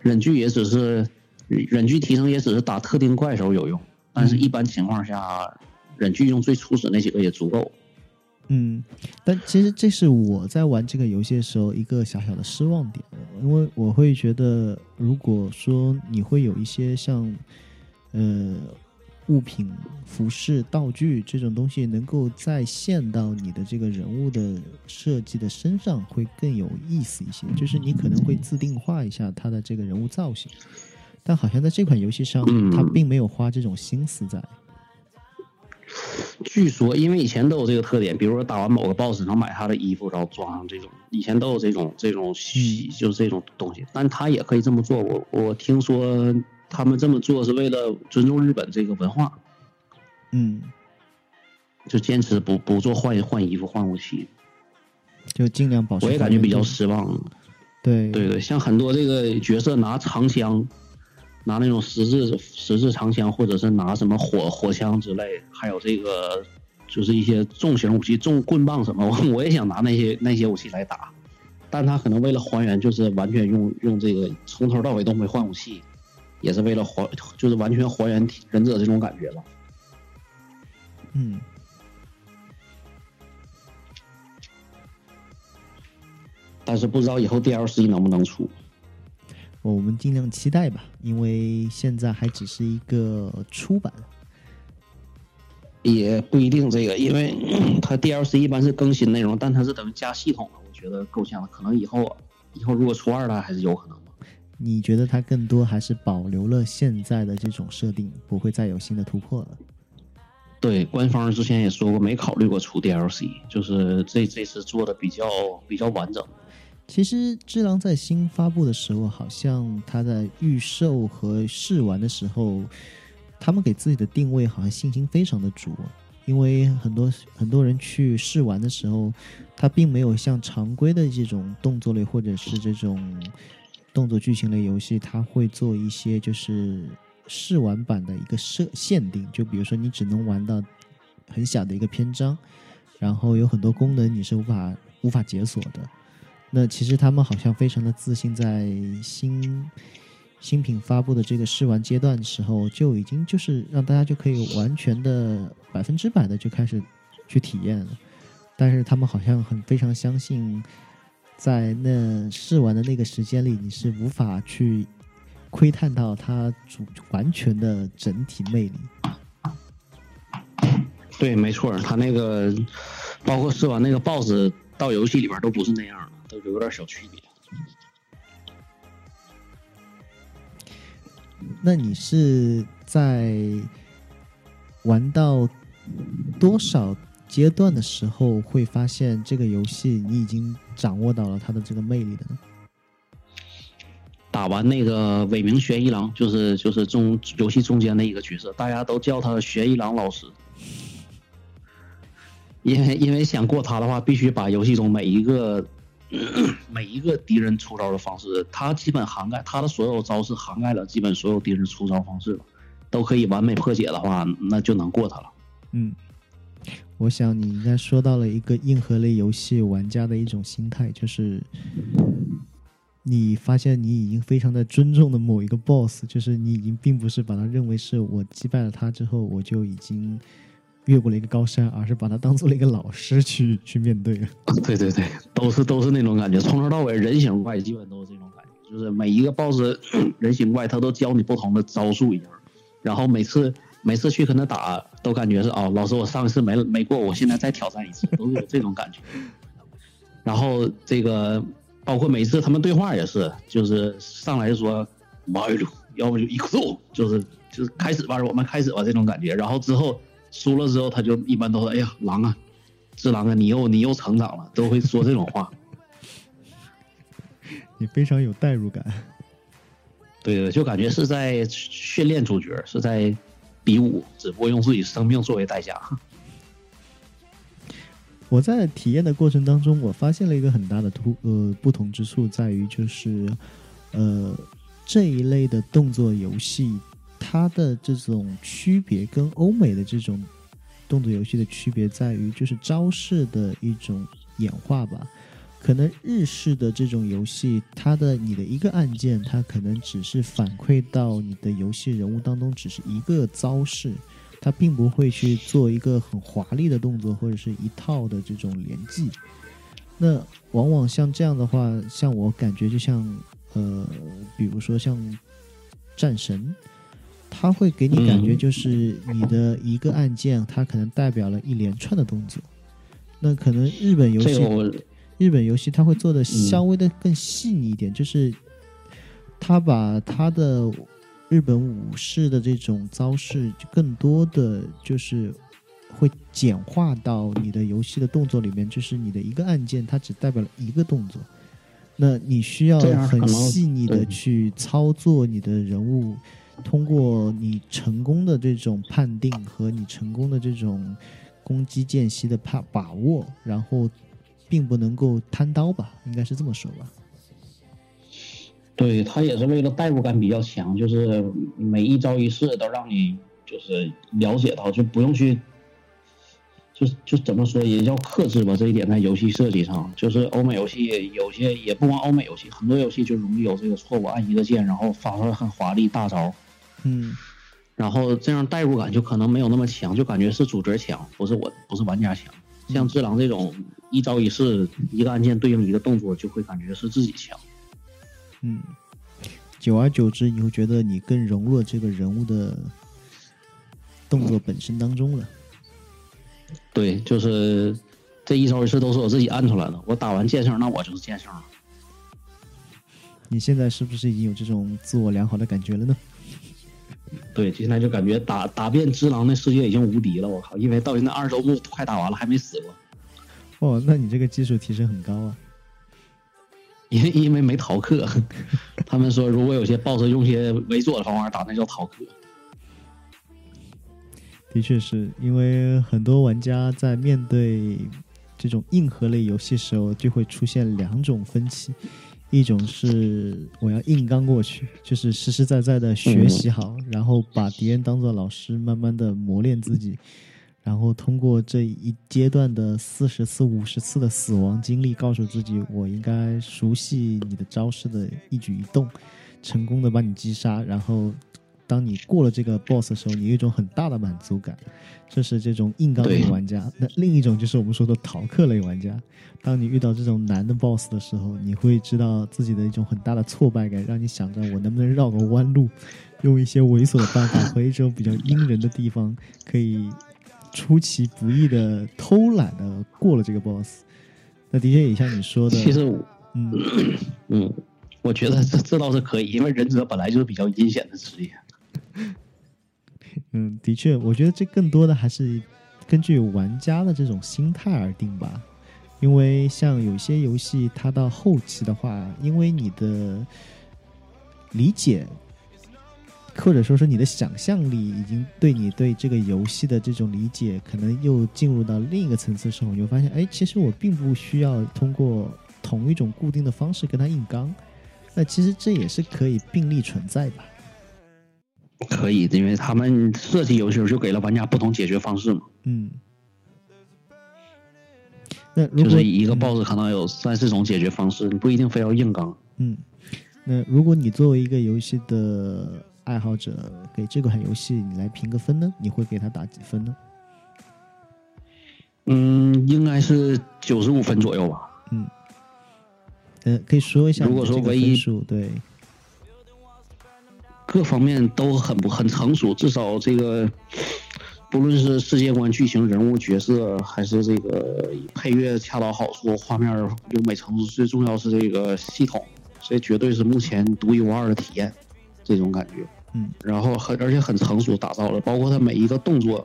忍具也只是忍具提升，也只是打特定怪时候有用，但是一般情况下，忍具用最初始那几个也足够。嗯，但其实这是我在玩这个游戏的时候一个小小的失望点，因为我会觉得，如果说你会有一些像，呃，物品、服饰、道具这种东西能够再现到你的这个人物的设计的身上，会更有意思一些。就是你可能会自定化一下他的这个人物造型，但好像在这款游戏上，他并没有花这种心思在。据说，因为以前都有这个特点，比如说打完某个 BOSS 能买他的衣服，然后装上这种，以前都有这种这种就是这种东西。但他也可以这么做。我我听说他们这么做是为了尊重日本这个文化，嗯，就坚持不不做换换衣服换武器，就尽量保持。我也感觉比较失望。对对对，像很多这个角色拿长枪。拿那种十字十字长枪，或者是拿什么火火枪之类，还有这个就是一些重型武器，重棍棒什么，我 我也想拿那些那些武器来打，但他可能为了还原，就是完全用用这个从头到尾都没换武器，也是为了还就是完全还原忍者这种感觉吧。嗯，但是不知道以后 DLC 能不能出。我们尽量期待吧，因为现在还只是一个初版，也不一定这个，因为它 DLC 一般是更新内容，但它是等于加系统了，我觉得够呛了。可能以后，以后如果出二代还是有可能的。你觉得它更多还是保留了现在的这种设定，不会再有新的突破了？对，官方之前也说过没考虑过出 DLC，就是这这次做的比较比较完整。其实《只狼》在新发布的时候，好像他在预售和试玩的时候，他们给自己的定位好像信心非常的足，因为很多很多人去试玩的时候，他并没有像常规的这种动作类或者是这种动作剧情类游戏，他会做一些就是试玩版的一个设限定，就比如说你只能玩到很小的一个篇章，然后有很多功能你是无法无法解锁的。那其实他们好像非常的自信，在新新品发布的这个试玩阶段的时候，就已经就是让大家就可以完全的百分之百的就开始去体验了。但是他们好像很非常相信，在那试玩的那个时间里，你是无法去窥探到它主完全的整体魅力。对，没错，他那个包括试玩那个 BOSS 到游戏里边都不是那样的。都有点小区别。那你是在玩到多少阶段的时候，会发现这个游戏你已经掌握到了它的这个魅力的呢？打完那个伟名玄一郎，就是就是中游戏中间的一个角色，大家都叫他玄一郎老师。因为因为想过他的话，必须把游戏中每一个。每一个敌人出招的方式，他基本涵盖他的所有招式，涵盖了基本所有敌人出招方式，都可以完美破解的话，那就能过他了。嗯，我想你应该说到了一个硬核类游戏玩家的一种心态，就是你发现你已经非常的尊重的某一个 BOSS，就是你已经并不是把他认为是我击败了他之后，我就已经越过了一个高山，而是把它当做了一个老师去 去面对。对对对，都是都是那种感觉，从头到尾人形怪基本都是这种感觉，就是每一个 BOSS 人形怪他都教你不同的招数一样，然后每次每次去跟他打都感觉是哦，老师我上一次没没过，我现在再挑战一次，都是有这种感觉。然后这个包括每次他们对话也是，就是上来就说马尔鲁，要不就一哭，就是就是开始吧，我们开始吧这种感觉。然后之后输了之后，他就一般都说：“哎呀，狼啊，只狼啊，你又你又成长了。”都会说这种话。你非常有代入感。对对，就感觉是在训练主角，是在比武，只不过用自己生命作为代价。我在体验的过程当中，我发现了一个很大的突呃不同之处，在于就是呃这一类的动作游戏，它的这种区别跟欧美的这种动作游戏的区别在于，就是招式的一种演化吧。可能日式的这种游戏，它的你的一个按键，它可能只是反馈到你的游戏人物当中，只是一个招式。它并不会去做一个很华丽的动作，或者是一套的这种连技。那往往像这样的话，像我感觉就像呃，比如说像战神，他会给你感觉就是你的一个按键，它可能代表了一连串的动作。那可能日本游戏，日本游戏它会做的稍微的更细腻一点，就是它把它的。日本武士的这种招式，更多的就是会简化到你的游戏的动作里面，就是你的一个按键，它只代表了一个动作。那你需要很细腻的去操作你的人物，通过你成功的这种判定和你成功的这种攻击间隙的把把握，然后并不能够贪刀吧，应该是这么说吧。对他也是为了代入感比较强，就是每一招一式都让你就是了解到，就不用去，就就怎么说也叫克制吧。这一点在游戏设计上，就是欧美游戏有些也不光欧美游戏，很多游戏就容易有这个错误按一个键，然后发出来很华丽大招。嗯，然后这样代入感就可能没有那么强，就感觉是主角强，不是我不是玩家强。像智狼这种一招一式一个按键对应一个动作，就会感觉是自己强。嗯，久而久之，你会觉得你更融入了这个人物的动作本身当中了。对，就是这一招一式都是我自己按出来的。我打完剑圣，那我就是剑圣了。你现在是不是已经有这种自我良好的感觉了呢？对，现在就感觉打打遍只狼的世界已经无敌了。我靠，因为到现在二周目快打完了，还没死过。哦，那你这个技术提升很高啊。因因为没逃课，他们说如果有些 BOSS 用些猥琐的方法打，那叫逃课。的确是因为很多玩家在面对这种硬核类游戏时候，就会出现两种分歧：一种是我要硬刚过去，就是实实在在的学习好，然后把敌人当做老师，慢慢的磨练自己。然后通过这一阶段的四十次、五十次的死亡经历，告诉自己我应该熟悉你的招式的一举一动，成功的把你击杀。然后，当你过了这个 BOSS 的时候，你有一种很大的满足感。这是这种硬刚类玩家。那另一种就是我们说的逃课类玩家。当你遇到这种难的 BOSS 的时候，你会知道自己的一种很大的挫败感，让你想着我能不能绕个弯路，用一些猥琐的办法和一种比较阴人的地方可以。出其不意的偷懒的过了这个 boss，那的确也像你说的，其实，嗯嗯，我觉得这这倒是可以，因为忍者本来就是比较阴险的职业。嗯，的确，我觉得这更多的还是根据玩家的这种心态而定吧。因为像有些游戏，它到后期的话，因为你的理解。或者说是你的想象力已经对你对这个游戏的这种理解，可能又进入到另一个层次的时候，你会发现，哎，其实我并不需要通过同一种固定的方式跟他硬刚，那其实这也是可以并立存在吧？可以，因为他们设计游戏就给了玩家不同解决方式嘛。嗯。那就是一个 BOSS 可能有三四种解决方式，你不一定非要硬刚。嗯。那如果你作为一个游戏的爱好者给这款游戏你来评个分呢？你会给他打几分呢？嗯，应该是九十五分左右吧。嗯，呃，可以说一下，如果说唯一数对各方面都很不很成熟，至少这个不论是世界观、剧情、人物、角色，还是这个配乐恰到好处，画面优美程度，最重要是这个系统，这绝对是目前独一无二的体验，这种感觉。嗯，然后很而且很成熟打造了，包括它每一个动作。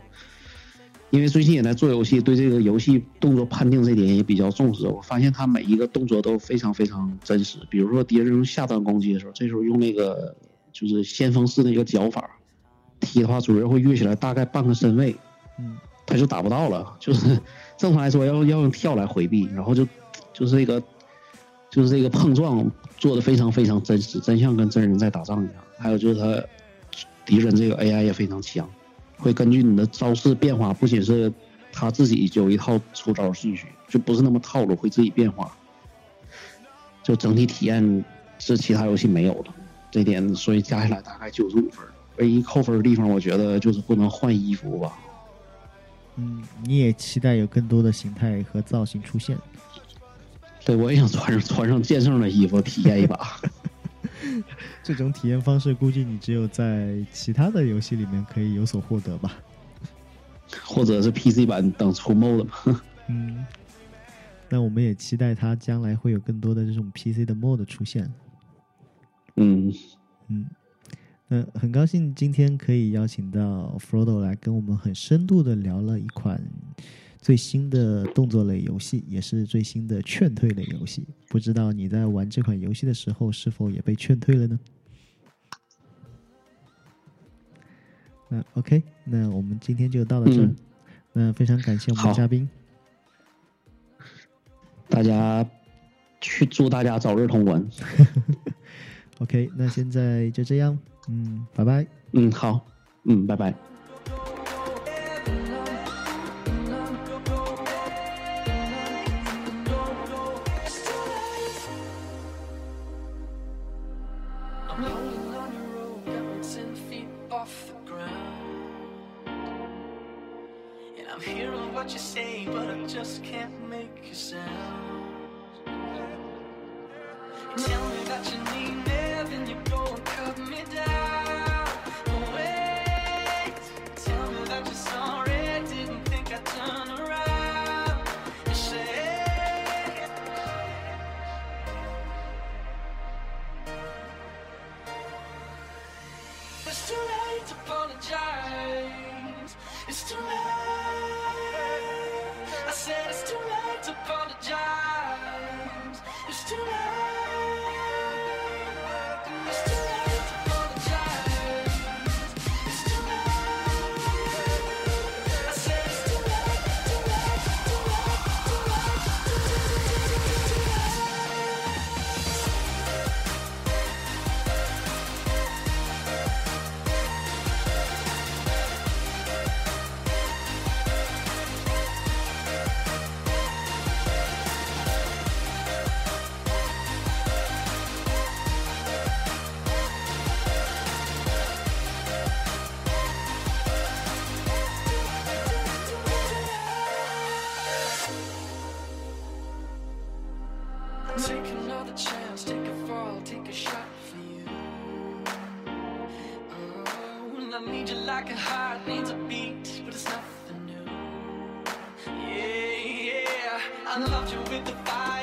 因为最近也在做游戏，对这个游戏动作判定这点也比较重视。我发现他每一个动作都非常非常真实。比如说敌人用下段攻击的时候，这时候用那个就是先锋式的一个脚法踢的话，主人会跃起来大概半个身位，嗯，他就打不到了。就是 正常来说要要用跳来回避，然后就就是这个就是这个碰撞做的非常非常真实，真像跟真人在打仗一样。还有就是他敌人这个 AI 也非常强。会根据你的招式变化，不仅是他自己有一套出招顺序，就不是那么套路，会自己变化。就整体体验是其他游戏没有的，这点所以加起来大概九十五分。唯一扣分的地方，我觉得就是不能换衣服吧。嗯，你也期待有更多的形态和造型出现。对，我也想穿上穿上剑圣的衣服体验一把。这种体验方式，估计你只有在其他的游戏里面可以有所获得吧，或者是 PC 版等出 MOD 嘛。嗯，那我们也期待它将来会有更多的这种 PC 的 MOD 出现。嗯嗯，那很高兴今天可以邀请到 Frodo 来跟我们很深度的聊了一款。最新的动作类游戏，也是最新的劝退类游戏。不知道你在玩这款游戏的时候，是否也被劝退了呢？那 OK，那我们今天就到了这。那非常感谢我们的嘉宾。大家去祝大家早日通关。OK，那现在就这样。嗯，拜拜。嗯，好。嗯，拜拜。Take another chance, take a fall, take a shot for you. Oh, I need you like a heart needs a beat, but it's nothing new. Yeah, yeah, I loved you with the fire.